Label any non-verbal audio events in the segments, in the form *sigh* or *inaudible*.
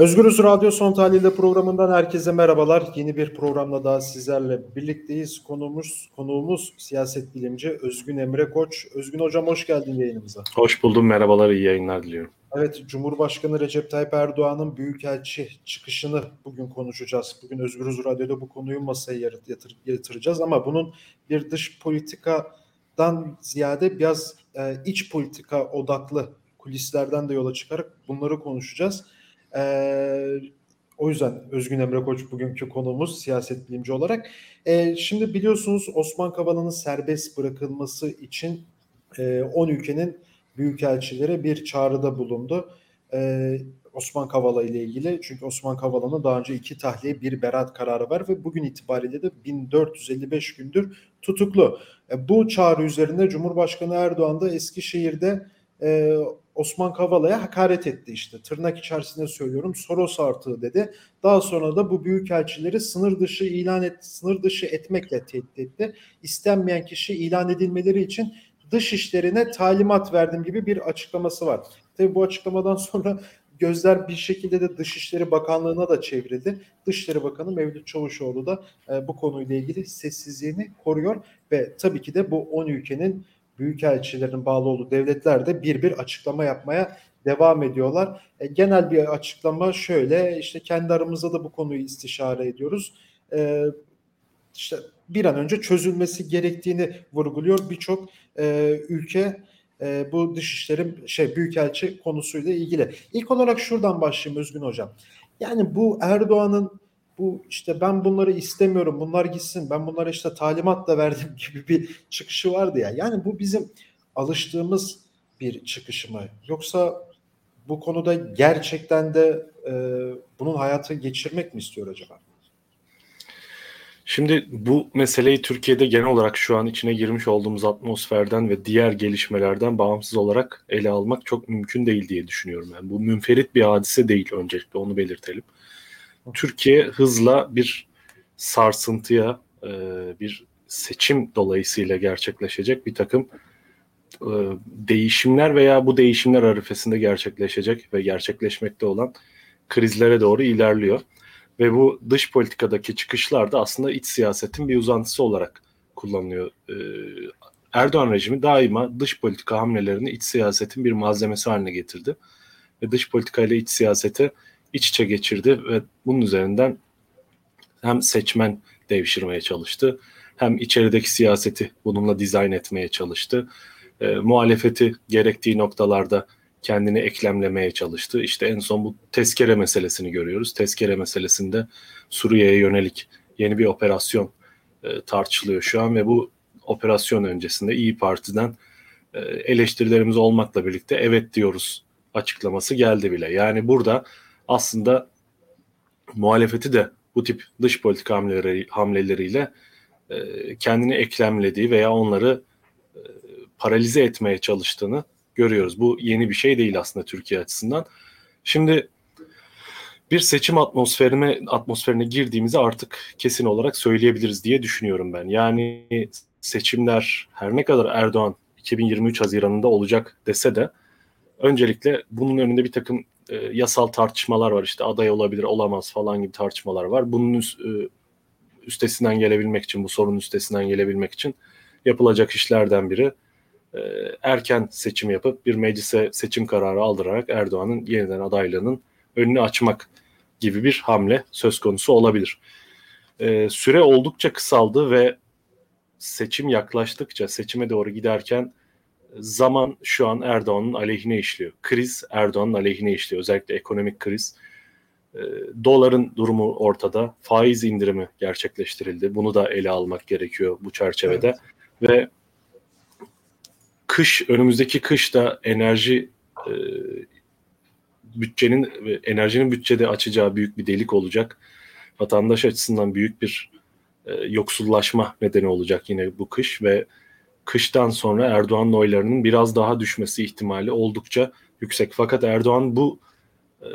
Özgürüz Radyo Son Tahlil'de programından herkese merhabalar. Yeni bir programla daha sizlerle birlikteyiz. Konuğumuz, konuğumuz siyaset bilimci Özgün Emre Koç. Özgün Hocam hoş geldin yayınımıza. Hoş buldum, merhabalar, iyi yayınlar diliyorum. Evet, Cumhurbaşkanı Recep Tayyip Erdoğan'ın Büyükelçi çıkışını bugün konuşacağız. Bugün Özgürüz Radyo'da bu konuyu masaya yatır, yatıracağız ama bunun bir dış politikadan ziyade biraz e, iç politika odaklı kulislerden de yola çıkarak bunları konuşacağız. Ee, o yüzden Özgün Emre Koç bugünkü konuğumuz siyaset bilimci olarak. Ee, şimdi biliyorsunuz Osman Kavala'nın serbest bırakılması için e, 10 ülkenin büyükelçilere bir çağrıda bulundu. Ee, Osman Kavala ile ilgili. Çünkü Osman Kavala'nın daha önce iki tahliye bir beraat kararı var ve bugün itibariyle de 1455 gündür tutuklu. E, bu çağrı üzerine Cumhurbaşkanı Erdoğan da Eskişehir'de e, Osman Kavala'ya hakaret etti işte. Tırnak içerisinde söylüyorum Soros artığı dedi. Daha sonra da bu büyükelçileri sınır dışı ilan et, sınır dışı etmekle tehdit etti. İstenmeyen kişi ilan edilmeleri için dış işlerine talimat verdim gibi bir açıklaması var. Tabii bu açıklamadan *laughs* sonra gözler bir şekilde de Dışişleri Bakanlığı'na da çevrildi. Dışişleri Bakanı Mevlüt Çavuşoğlu da e, bu konuyla ilgili sessizliğini koruyor ve tabii ki de bu 10 ülkenin büyükelçilerin bağlı olduğu devletler de bir bir açıklama yapmaya devam ediyorlar. E, genel bir açıklama şöyle işte kendi aramızda da bu konuyu istişare ediyoruz. E, işte bir an önce çözülmesi gerektiğini vurguluyor birçok e, ülke e, bu dışişlerin şey büyükelçi konusuyla ilgili. İlk olarak şuradan başlayayım Özgün Hocam. Yani bu Erdoğan'ın bu işte ben bunları istemiyorum bunlar gitsin ben bunlara işte talimat da verdim *laughs* gibi bir çıkışı vardı ya. Yani bu bizim alıştığımız bir çıkış mı? Yoksa bu konuda gerçekten de e, bunun hayatı geçirmek mi istiyor acaba? Şimdi bu meseleyi Türkiye'de genel olarak şu an içine girmiş olduğumuz atmosferden ve diğer gelişmelerden bağımsız olarak ele almak çok mümkün değil diye düşünüyorum. Yani bu münferit bir hadise değil öncelikle onu belirtelim. Türkiye hızla bir sarsıntıya, e, bir seçim dolayısıyla gerçekleşecek bir takım e, değişimler veya bu değişimler arifesinde gerçekleşecek ve gerçekleşmekte olan krizlere doğru ilerliyor. Ve bu dış politikadaki çıkışlar da aslında iç siyasetin bir uzantısı olarak kullanılıyor. E, Erdoğan rejimi daima dış politika hamlelerini iç siyasetin bir malzemesi haline getirdi. Ve dış politika ile iç siyaseti iç içe geçirdi ve bunun üzerinden hem seçmen devşirmeye çalıştı hem içerideki siyaseti bununla dizayn etmeye çalıştı. E, muhalefeti gerektiği noktalarda kendini eklemlemeye çalıştı. İşte en son bu tezkere meselesini görüyoruz. Tezkere meselesinde Suriye'ye yönelik yeni bir operasyon e, tartışılıyor şu an ve bu operasyon öncesinde İyi Parti'den e, eleştirilerimiz olmakla birlikte evet diyoruz açıklaması geldi bile. Yani burada aslında muhalefeti de bu tip dış politika hamleleri, hamleleriyle e, kendini eklemlediği veya onları e, paralize etmeye çalıştığını görüyoruz. Bu yeni bir şey değil aslında Türkiye açısından. Şimdi bir seçim atmosferine atmosferine girdiğimizi artık kesin olarak söyleyebiliriz diye düşünüyorum ben. Yani seçimler her ne kadar Erdoğan 2023 Haziran'ında olacak dese de öncelikle bunun önünde bir takım e, yasal tartışmalar var işte aday olabilir olamaz falan gibi tartışmalar var. Bunun üst, e, üstesinden gelebilmek için bu sorunun üstesinden gelebilmek için yapılacak işlerden biri e, erken seçim yapıp bir meclise seçim kararı aldırarak Erdoğan'ın yeniden adaylığının önünü açmak gibi bir hamle söz konusu olabilir. E, süre oldukça kısaldı ve seçim yaklaştıkça seçime doğru giderken zaman şu an Erdoğan'ın aleyhine işliyor. Kriz Erdoğan'ın aleyhine işliyor. Özellikle ekonomik kriz. E, doların durumu ortada. Faiz indirimi gerçekleştirildi. Bunu da ele almak gerekiyor bu çerçevede. Evet. Ve kış, önümüzdeki kışta enerji e, bütçenin enerjinin bütçede açacağı büyük bir delik olacak. Vatandaş açısından büyük bir e, yoksullaşma nedeni olacak yine bu kış ve kıştan sonra Erdoğan'ın oylarının biraz daha düşmesi ihtimali oldukça yüksek. Fakat Erdoğan bu e,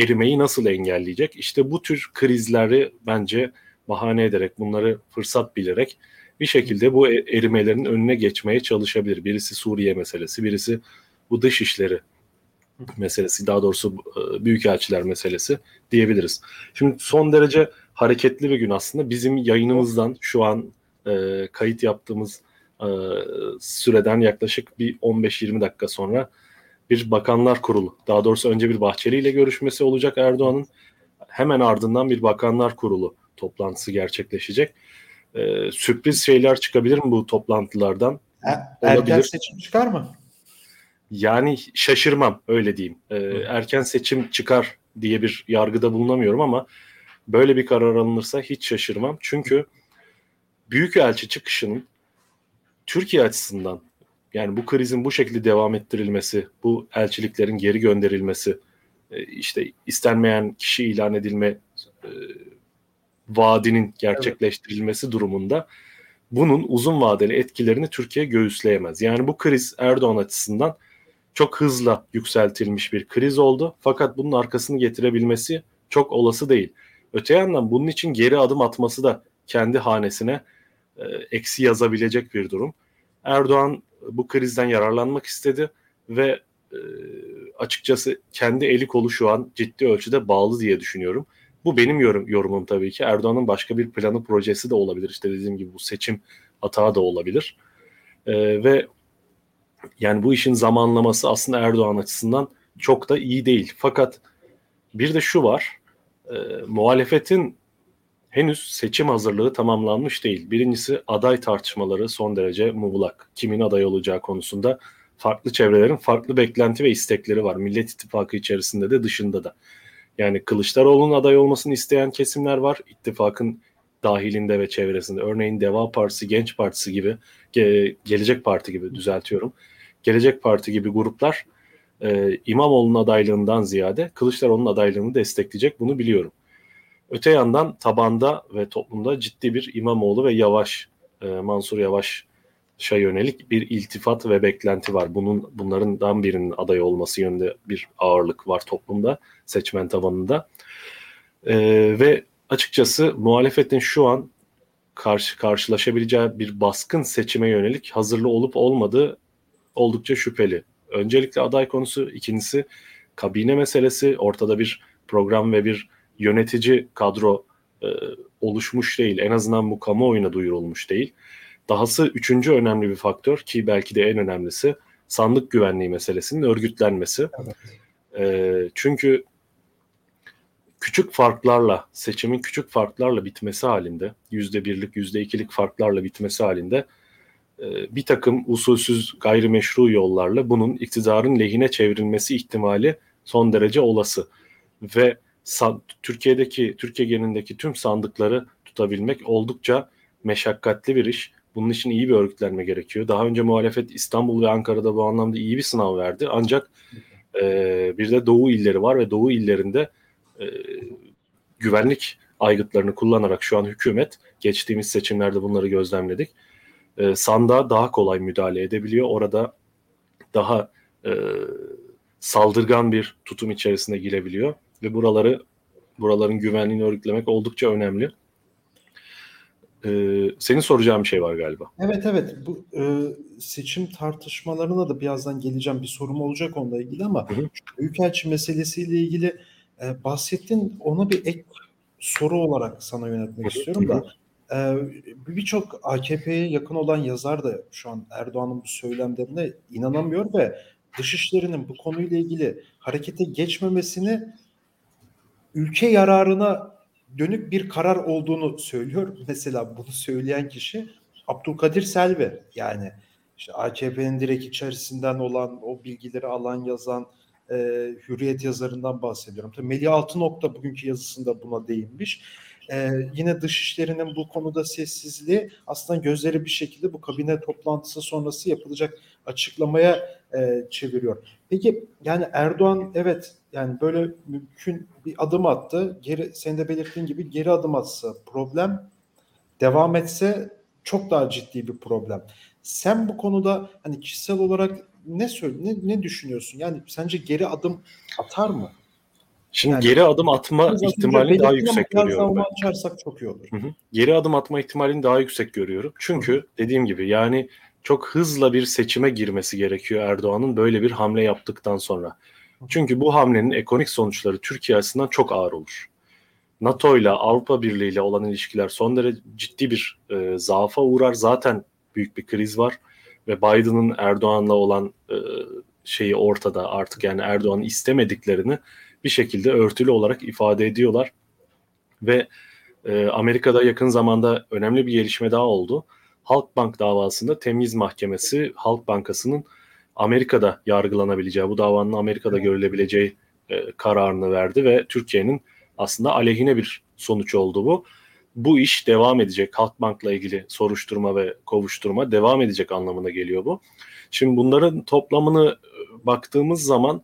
erimeyi nasıl engelleyecek? İşte bu tür krizleri bence bahane ederek, bunları fırsat bilerek bir şekilde bu e, erimelerin önüne geçmeye çalışabilir. Birisi Suriye meselesi, birisi bu dış işleri meselesi daha doğrusu e, büyükelçiler meselesi diyebiliriz. Şimdi son derece hareketli bir gün aslında bizim yayınımızdan şu an e, kayıt yaptığımız e, süreden yaklaşık bir 15-20 dakika sonra bir bakanlar kurulu daha doğrusu önce bir Bahçeli ile görüşmesi olacak Erdoğan'ın hemen ardından bir bakanlar kurulu toplantısı gerçekleşecek. E, sürpriz şeyler çıkabilir mi bu toplantılardan? E, erken seçim çıkar mı? Yani şaşırmam öyle diyeyim. E, erken seçim çıkar diye bir yargıda bulunamıyorum ama böyle bir karar alınırsa hiç şaşırmam. Çünkü Büyükelçi çıkışının Türkiye açısından yani bu krizin bu şekilde devam ettirilmesi, bu elçiliklerin geri gönderilmesi, e, işte istenmeyen kişi ilan edilme e, vaadinin gerçekleştirilmesi evet. durumunda bunun uzun vadeli etkilerini Türkiye göğüsleyemez. Yani bu kriz Erdoğan açısından çok hızla yükseltilmiş bir kriz oldu. Fakat bunun arkasını getirebilmesi çok olası değil. Öte yandan bunun için geri adım atması da kendi hanesine e, eksi yazabilecek bir durum. Erdoğan bu krizden yararlanmak istedi ve e, açıkçası kendi eli kolu şu an ciddi ölçüde bağlı diye düşünüyorum. Bu benim yorum, yorumum tabii ki. Erdoğan'ın başka bir planı projesi de olabilir. İşte dediğim gibi bu seçim hata da olabilir. E, ve yani bu işin zamanlaması aslında Erdoğan açısından çok da iyi değil. Fakat bir de şu var. E, muhalefetin henüz seçim hazırlığı tamamlanmış değil. Birincisi aday tartışmaları son derece muğlak. Kimin aday olacağı konusunda farklı çevrelerin farklı beklenti ve istekleri var. Millet İttifakı içerisinde de dışında da. Yani Kılıçdaroğlu'nun aday olmasını isteyen kesimler var. İttifakın dahilinde ve çevresinde. Örneğin Deva Partisi, Genç Partisi gibi, Ge- Gelecek Parti gibi düzeltiyorum. Gelecek Parti gibi gruplar e, İmamoğlu'nun adaylığından ziyade Kılıçdaroğlu'nun adaylığını destekleyecek bunu biliyorum. Öte yandan tabanda ve toplumda ciddi bir İmamoğlu ve Yavaş, e, Mansur Yavaş'a yönelik bir iltifat ve beklenti var. Bunun bunlarından birinin aday olması yönünde bir ağırlık var toplumda, seçmen tabanında. E, ve açıkçası muhalefetin şu an karşı karşılaşabileceği bir baskın seçime yönelik hazırlı olup olmadığı oldukça şüpheli. Öncelikle aday konusu, ikincisi kabine meselesi, ortada bir program ve bir yönetici kadro e, oluşmuş değil. En azından bu kamuoyuna duyurulmuş değil. Dahası üçüncü önemli bir faktör ki belki de en önemlisi sandık güvenliği meselesinin örgütlenmesi. Evet. E, çünkü küçük farklarla, seçimin küçük farklarla bitmesi halinde, yüzde birlik, yüzde ikilik farklarla bitmesi halinde e, bir takım usulsüz gayrimeşru yollarla bunun iktidarın lehine çevrilmesi ihtimali son derece olası. Ve Türkiye'deki Türkiye genelindeki tüm sandıkları tutabilmek oldukça meşakkatli bir iş. Bunun için iyi bir örgütlenme gerekiyor. Daha önce muhalefet İstanbul ve Ankara'da bu anlamda iyi bir sınav verdi. Ancak e, bir de Doğu illeri var ve Doğu illerinde e, güvenlik aygıtlarını kullanarak şu an hükümet geçtiğimiz seçimlerde bunları gözlemledik. E, sandığa daha kolay müdahale edebiliyor. Orada daha e, saldırgan bir tutum içerisine girebiliyor ve buraları buraların güvenliğini örgütlemek oldukça önemli. Ee, senin soracağın bir şey var galiba. Evet evet bu e, seçim tartışmalarına da birazdan geleceğim bir sorum olacak onunla ilgili ama hı hı. Büyükelçi meselesiyle ilgili e, bahsettin ona bir ek soru olarak sana yönetmek hı istiyorum da e, birçok AKP'ye yakın olan yazar da şu an Erdoğan'ın bu söylemlerine inanamıyor ve dışişlerinin bu konuyla ilgili harekete geçmemesini ülke yararına dönük bir karar olduğunu söylüyor. *laughs* Mesela bunu söyleyen kişi Abdülkadir Selvi. Yani işte AKP'nin direkt içerisinden olan o bilgileri alan yazan e, Hürriyet yazarından bahsediyorum. Tabii Melih Altınok da bugünkü yazısında buna değinmiş. Ee, yine dışişlerinin bu konuda sessizliği aslında gözleri bir şekilde bu kabine toplantısı sonrası yapılacak açıklamaya e, çeviriyor. Peki yani Erdoğan evet yani böyle mümkün bir adım attı. Geri senin de belirttiğin gibi geri adım atsa problem devam etse çok daha ciddi bir problem. Sen bu konuda hani kişisel olarak ne söyle ne, ne düşünüyorsun? Yani sence geri adım atar mı? Şimdi yani, geri adım atma ihtimalini daha yüksek görüyorum. Ben. açarsak çok iyi olur. Hı hı. Geri adım atma ihtimalini daha yüksek görüyorum. Çünkü hı. dediğim gibi yani çok hızla bir seçime girmesi gerekiyor Erdoğan'ın böyle bir hamle yaptıktan sonra. Çünkü bu hamlenin ekonomik sonuçları Türkiye açısından çok ağır olur. NATO ile Avrupa Birliği ile olan ilişkiler son derece ciddi bir e, zaafa uğrar. Zaten büyük bir kriz var ve Biden'ın Erdoğan'la olan e, şeyi ortada artık yani Erdoğan'ın istemediklerini bir şekilde örtülü olarak ifade ediyorlar. Ve e, Amerika'da yakın zamanda önemli bir gelişme daha oldu. Halkbank davasında Temiz Mahkemesi Halk Bankası'nın Amerika'da yargılanabileceği, bu davanın Amerika'da görülebileceği e, kararını verdi ve Türkiye'nin aslında aleyhine bir sonuç oldu bu. Bu iş devam edecek. Halkbank'la ilgili soruşturma ve kovuşturma devam edecek anlamına geliyor bu. Şimdi bunların toplamını e, baktığımız zaman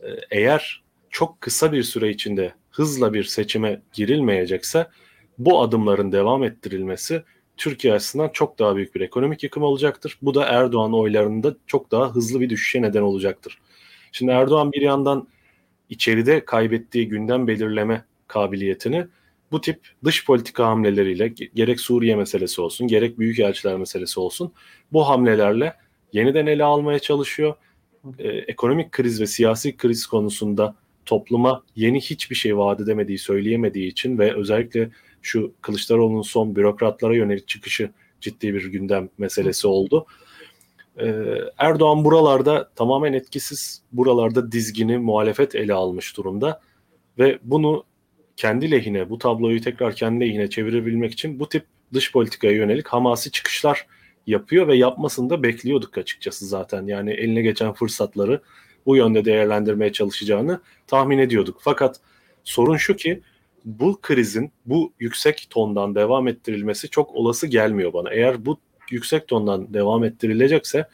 e, eğer çok kısa bir süre içinde hızla bir seçime girilmeyecekse bu adımların devam ettirilmesi Türkiye açısından çok daha büyük bir ekonomik yıkım olacaktır. Bu da Erdoğan oylarında çok daha hızlı bir düşüşe neden olacaktır. Şimdi Erdoğan bir yandan içeride kaybettiği gündem belirleme kabiliyetini bu tip dış politika hamleleriyle gerek Suriye meselesi olsun gerek büyükelçiler meselesi olsun bu hamlelerle yeniden ele almaya çalışıyor. Ee, ekonomik kriz ve siyasi kriz konusunda topluma yeni hiçbir şey vaat edemediği, söyleyemediği için ve özellikle şu Kılıçdaroğlu'nun son bürokratlara yönelik çıkışı ciddi bir gündem meselesi oldu. Ee, Erdoğan buralarda tamamen etkisiz, buralarda dizgini muhalefet ele almış durumda ve bunu kendi lehine, bu tabloyu tekrar kendi lehine çevirebilmek için bu tip dış politikaya yönelik hamasi çıkışlar yapıyor ve yapmasını da bekliyorduk açıkçası zaten. Yani eline geçen fırsatları bu yönde değerlendirmeye çalışacağını tahmin ediyorduk. Fakat sorun şu ki bu krizin bu yüksek tondan devam ettirilmesi çok olası gelmiyor bana. Eğer bu yüksek tondan devam ettirilecekse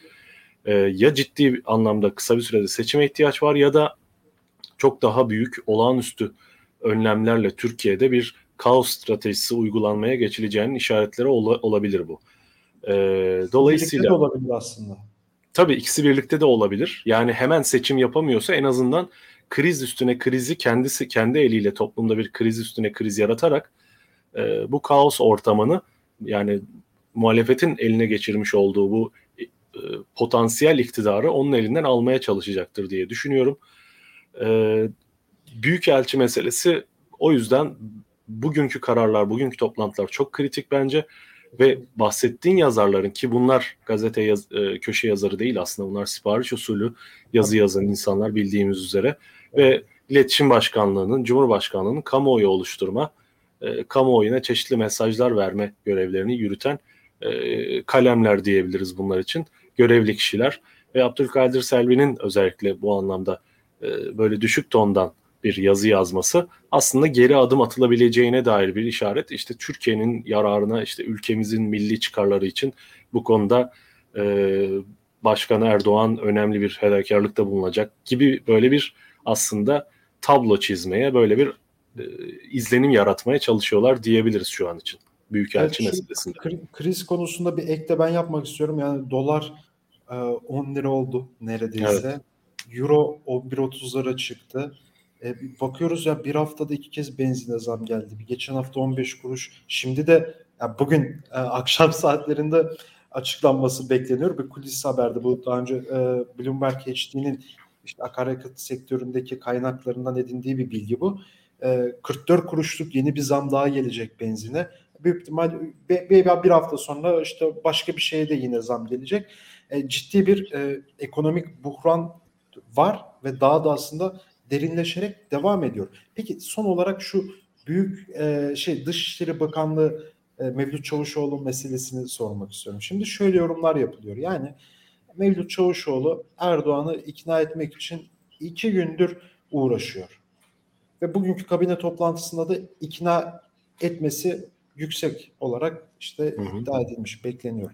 e, ya ciddi anlamda kısa bir sürede seçime ihtiyaç var ya da çok daha büyük olağanüstü önlemlerle Türkiye'de bir kaos stratejisi uygulanmaya geçileceğinin işaretleri ol, olabilir bu. E, dolayısıyla de olabilir aslında. Tabii ikisi birlikte de olabilir. Yani hemen seçim yapamıyorsa en azından kriz üstüne krizi kendisi kendi eliyle toplumda bir kriz üstüne kriz yaratarak e, bu kaos ortamını yani muhalefetin eline geçirmiş olduğu bu e, potansiyel iktidarı onun elinden almaya çalışacaktır diye düşünüyorum. E, Büyükelçi meselesi o yüzden bugünkü kararlar, bugünkü toplantılar çok kritik bence ve bahsettiğin yazarların ki bunlar gazete yaz, e, köşe yazarı değil aslında bunlar sipariş usulü yazı yazan insanlar bildiğimiz üzere ve İletişim Başkanlığı'nın, Cumhurbaşkanlığı'nın kamuoyu oluşturma, e, kamuoyuna çeşitli mesajlar verme görevlerini yürüten e, kalemler diyebiliriz bunlar için. Görevli kişiler ve Abdülkadir Selvi'nin özellikle bu anlamda e, böyle düşük tondan bir yazı yazması aslında geri adım atılabileceğine dair bir işaret. İşte Türkiye'nin yararına, işte ülkemizin milli çıkarları için bu konuda e, Başkan Erdoğan önemli bir fedakarlıkta bulunacak gibi böyle bir aslında tablo çizmeye, böyle bir e, izlenim yaratmaya çalışıyorlar diyebiliriz şu an için. Büyükelçi evet, meselesinde. Kriz konusunda bir ek de ben yapmak istiyorum. Yani dolar e, 10 lira oldu neredeyse. Evet. Euro 11.30'lara çıktı. E, bakıyoruz ya bir haftada iki kez benzine zam geldi. Bir geçen hafta 15 kuruş. Şimdi de ya bugün e, akşam *laughs* saatlerinde açıklanması bekleniyor. Bir kulis haberde bu daha önce e, Bloomberg HD'nin işte akaryakıt sektöründeki kaynaklarından edindiği bir bilgi bu. E, 44 kuruşluk yeni bir zam daha gelecek benzine. Büyük ihtimal bir, hafta sonra işte başka bir şeye de yine zam gelecek. E, ciddi bir e, ekonomik buhran var ve daha da aslında derinleşerek devam ediyor. Peki son olarak şu büyük e, şey Dışişleri Bakanlığı e, Mevlüt Çavuşoğlu meselesini sormak istiyorum. Şimdi şöyle yorumlar yapılıyor. Yani Mevlüt Çavuşoğlu Erdoğan'ı ikna etmek için iki gündür uğraşıyor. Ve bugünkü kabine toplantısında da ikna etmesi yüksek olarak işte hı hı. iddia edilmiş, bekleniyor.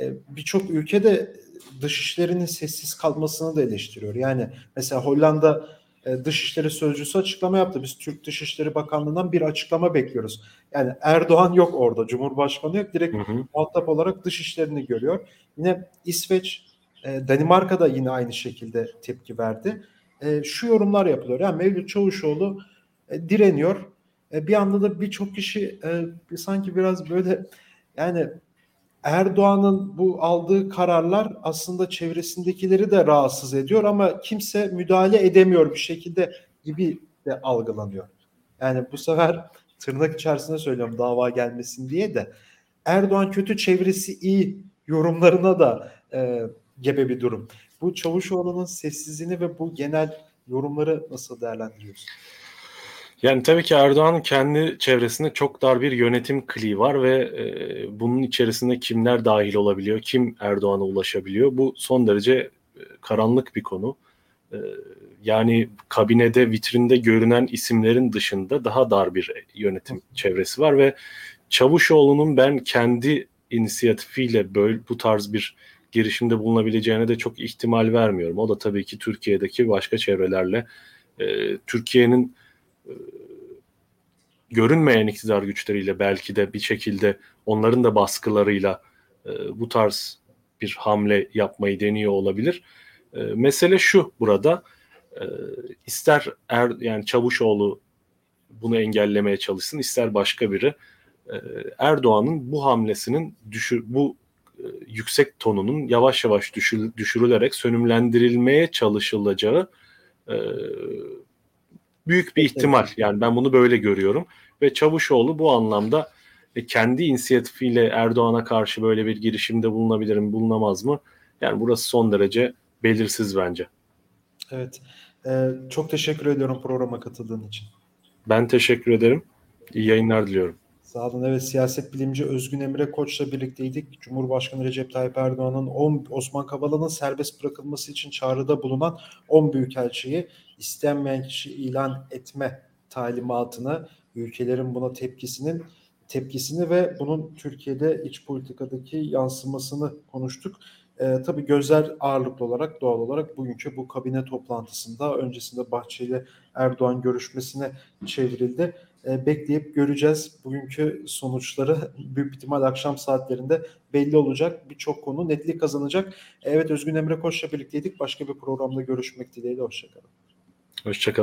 E, Birçok ülkede dışişlerinin sessiz kalmasını da eleştiriyor. Yani mesela Hollanda e, Dışişleri Sözcüsü açıklama yaptı. Biz Türk Dışişleri Bakanlığı'ndan bir açıklama bekliyoruz. Yani Erdoğan yok orada, Cumhurbaşkanı yok. Direkt hı hı. muhatap olarak dışişlerini görüyor. Yine İsveç, e, Danimarka da yine aynı şekilde tepki verdi. E, şu yorumlar yapılıyor. Yani Mevlüt Çavuşoğlu direniyor. Bir anda da birçok kişi sanki biraz böyle yani Erdoğan'ın bu aldığı kararlar aslında çevresindekileri de rahatsız ediyor ama kimse müdahale edemiyor bir şekilde gibi de algılanıyor. Yani bu sefer tırnak içerisinde söylüyorum dava gelmesin diye de Erdoğan kötü çevresi iyi yorumlarına da e, gebe bir durum. Bu Çavuşoğlu'nun sessizliğini ve bu genel yorumları nasıl değerlendiriyorsun? Yani tabii ki Erdoğan'ın kendi çevresinde çok dar bir yönetim kliği var ve e, bunun içerisinde kimler dahil olabiliyor, kim Erdoğan'a ulaşabiliyor bu son derece e, karanlık bir konu. E, yani kabinede, vitrinde görünen isimlerin dışında daha dar bir yönetim çevresi var ve Çavuşoğlu'nun ben kendi inisiyatifiyle böyle bu tarz bir girişimde bulunabileceğine de çok ihtimal vermiyorum. O da tabii ki Türkiye'deki başka çevrelerle e, Türkiye'nin e, görünmeyen iktidar güçleriyle belki de bir şekilde onların da baskılarıyla e, bu tarz bir hamle yapmayı deniyor olabilir. E, mesele şu burada e, ister er, yani Çavuşoğlu bunu engellemeye çalışsın ister başka biri e, Erdoğan'ın bu hamlesinin düşür, bu yüksek tonunun yavaş yavaş düşür, düşürülerek sönümlendirilmeye çalışılacağı e, büyük bir ihtimal. Yani ben bunu böyle görüyorum. Ve Çavuşoğlu bu anlamda e, kendi inisiyatifiyle Erdoğan'a karşı böyle bir girişimde bulunabilir mi, bulunamaz mı? Yani burası son derece belirsiz bence. Evet. Ee, çok teşekkür ediyorum programa katıldığın için. Ben teşekkür ederim. İyi yayınlar diliyorum. Sağ olun. Evet siyaset bilimci Özgün Emre Koç'la birlikteydik. Cumhurbaşkanı Recep Tayyip Erdoğan'ın 10 Osman Kavala'nın serbest bırakılması için çağrıda bulunan 10 büyükelçiyi istenmeyen kişi ilan etme talimatını ülkelerin buna tepkisinin tepkisini ve bunun Türkiye'de iç politikadaki yansımasını konuştuk. E, tabii gözler ağırlıklı olarak doğal olarak bugünkü bu kabine toplantısında öncesinde Bahçeli Erdoğan görüşmesine çevrildi. E, bekleyip göreceğiz. Bugünkü sonuçları büyük ihtimal akşam saatlerinde belli olacak. Birçok konu netlik kazanacak. Evet Özgün Emre Koç'la birlikteydik. Başka bir programda görüşmek dileğiyle. Hoşçakalın. Hoşçakalın.